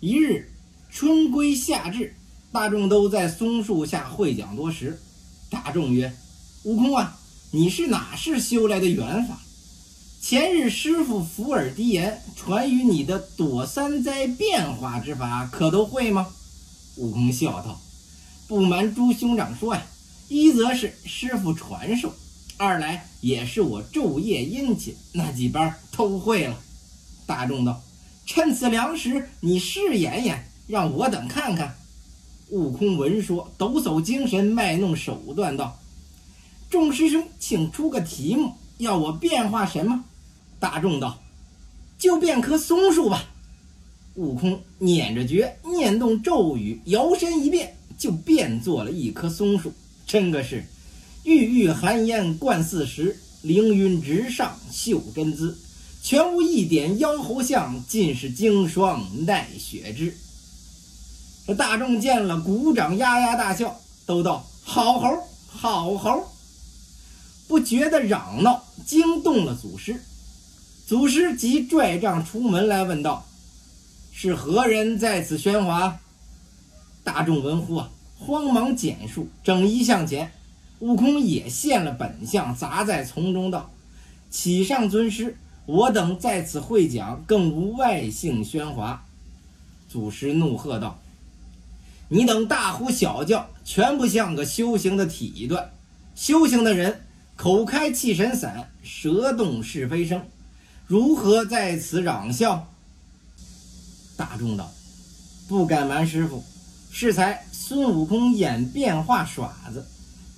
一日，春归夏至，大众都在松树下会讲多时。大众曰：“悟空啊，你是哪世修来的元法？前日师傅伏耳低言，传于你的躲三灾变化之法，可都会吗？”悟空笑道：“不瞒诸兄长说呀，一则是师傅传授，二来也是我昼夜殷勤，那几般都会了。”大众道。趁此良时，你试演演，让我等看看。悟空闻说，抖擞精神，卖弄手段道：“众师兄，请出个题目，要我变化什么？”大众道：“就变棵松树吧。”悟空捻着诀，念动咒语，摇身一变，就变做了一棵松树。真个是郁郁寒烟贯四时，凌云直上秀真姿。全无一点妖猴相，尽是经霜耐雪枝。这大众见了，鼓掌呀呀大笑，都道：“好猴，好猴！”不觉得嚷闹，惊动了祖师。祖师即拽杖出门来，问道：“是何人在此喧哗？”大众闻呼啊，慌忙减速，整衣向前。悟空也现了本相，砸在丛中道：“启上尊师。”我等在此会讲，更无外姓喧哗。祖师怒喝道：“你等大呼小叫，全不像个修行的体段。修行的人，口开气神散，舌动是非声，如何在此嚷笑？”大众道：“不敢瞒师傅，适才孙悟空演变化耍子，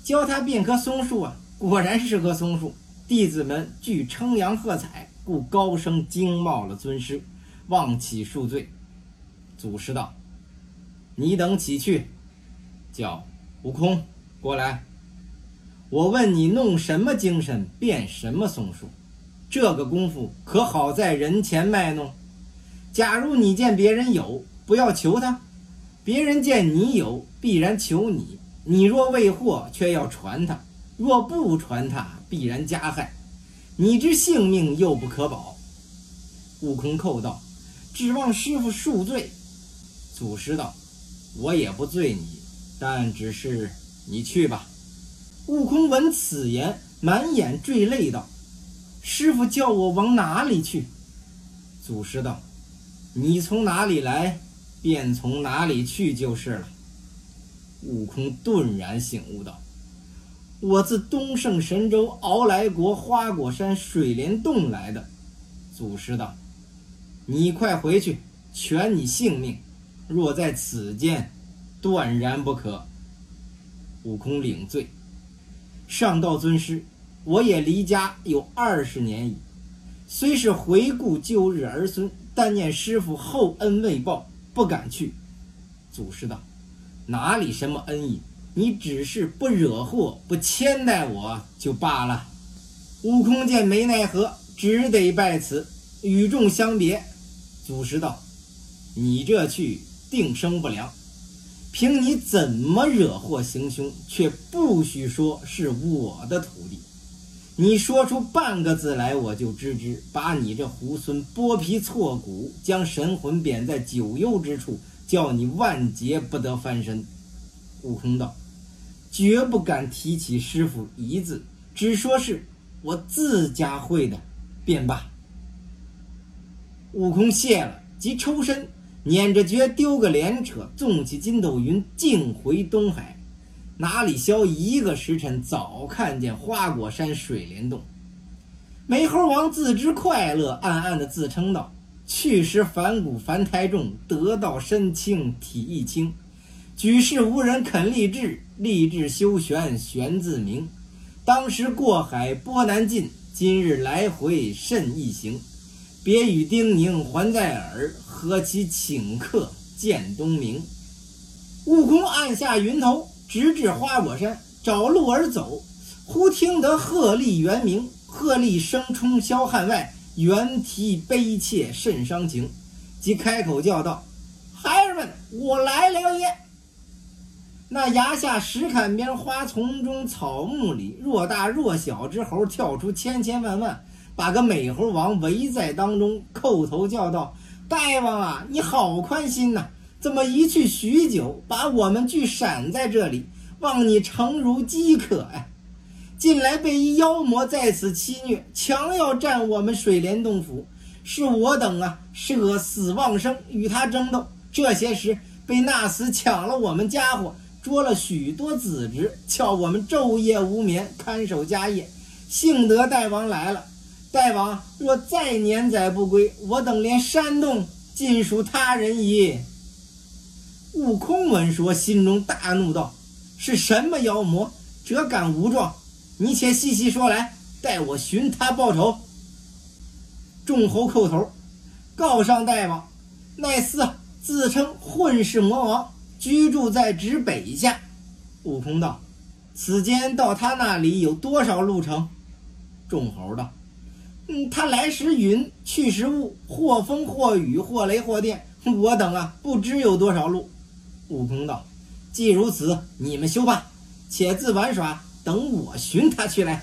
教他变棵松树啊，果然是棵松树。弟子们俱称扬喝彩。”故高声惊冒了尊师，望起恕罪。祖师道：“你等起去，叫悟空过来。我问你，弄什么精神变什么松树？这个功夫可好在人前卖弄。假如你见别人有，不要求他；别人见你有，必然求你。你若未获，却要传他；若不传他，必然加害。”你之性命又不可保，悟空叩道：“指望师傅恕罪。”祖师道：“我也不罪你，但只是你去吧。”悟空闻此言，满眼坠泪道：“师傅叫我往哪里去？”祖师道：“你从哪里来，便从哪里去就是了。”悟空顿然醒悟道。我自东胜神州傲来国花果山水帘洞来的，祖师道：“你快回去，全你性命。若在此间，断然不可。”悟空领罪，上道尊师，我也离家有二十年矣，虽是回顾旧日儿孙，但念师傅厚恩未报，不敢去。祖师道：“哪里什么恩义？”你只是不惹祸、不牵带我就罢了。悟空见没奈何，只得拜辞，与众相别。祖师道：“你这去定生不良。凭你怎么惹祸行凶，却不许说是我的徒弟。你说出半个字来，我就知之，把你这猢狲剥皮挫骨，将神魂贬在九幽之处，叫你万劫不得翻身。”悟空道。绝不敢提起师傅一字，只说是我自家会的，便罢。悟空谢了，即抽身，捻着诀丢个连扯，纵起筋斗云，径回东海。哪里消一个时辰，早看见花果山水帘洞。美猴王自知快乐，暗暗的自称道：“去时反骨凡胎重，得道身轻体亦轻。举世无人肯立志。”立志修玄，玄自明。当时过海波难尽，今日来回甚易行。别语叮咛还在耳，何其顷刻见东明。悟空按下云头，直至花果山，找路而走。忽听得鹤唳猿鸣，鹤唳声冲霄汉外，猿啼悲切甚伤情。即开口叫道：“孩儿们，我来了也！”那崖下石坎边花丛中草木里，若大若小之猴跳出千千万万，把个美猴王围在当中，叩头叫道：“大王啊，你好宽心呐！怎么一去许久，把我们聚闪在这里，望你诚如饥渴呀！近来被一妖魔在此欺虐，强要占我们水帘洞府，是我等啊舍死忘生与他争斗。这些时被那厮抢了我们家伙，捉了许多子侄，叫我们昼夜无眠看守家业。幸得大王来了，大王若再年载不归，我等连山洞尽属他人矣。悟空闻说，心中大怒，道：“是什么妖魔，辄敢无状？”你且细细说来，待我寻他报仇。众猴叩头，告上大王，那厮自称混世魔王，居住在指北下。悟空道：“此间到他那里有多少路程？”众猴道：“嗯，他来时云，去时雾，或风或雨，或雷或电。我等啊，不知有多少路。”悟空道：“既如此，你们休罢，且自玩耍。”等我寻他去来，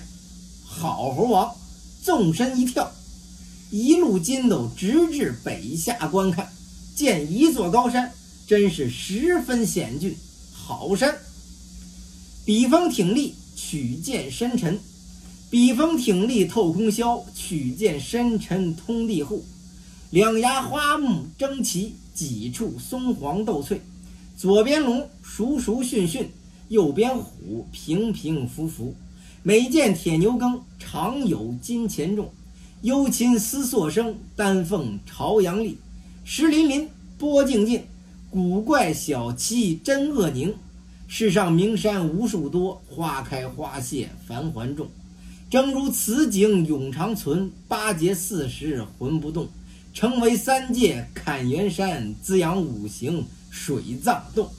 好猴王纵身一跳，一路筋斗直至北下观看，见一座高山，真是十分险峻。好山，笔锋挺立，曲剑深沉；笔锋挺立透空霄，曲剑深沉通地户。两崖花木争奇，几处松黄斗翠。左边龙熟熟训训。右边虎平平伏伏，每见铁牛耕，常有金钱重。幽禽思索声，丹凤朝阳立。石林林，波静静，古怪小七真恶宁。世上名山无数多，花开花谢繁环众。正如此景永长存，八节四时魂不动。成为三界坎元山，滋养五行水藏洞。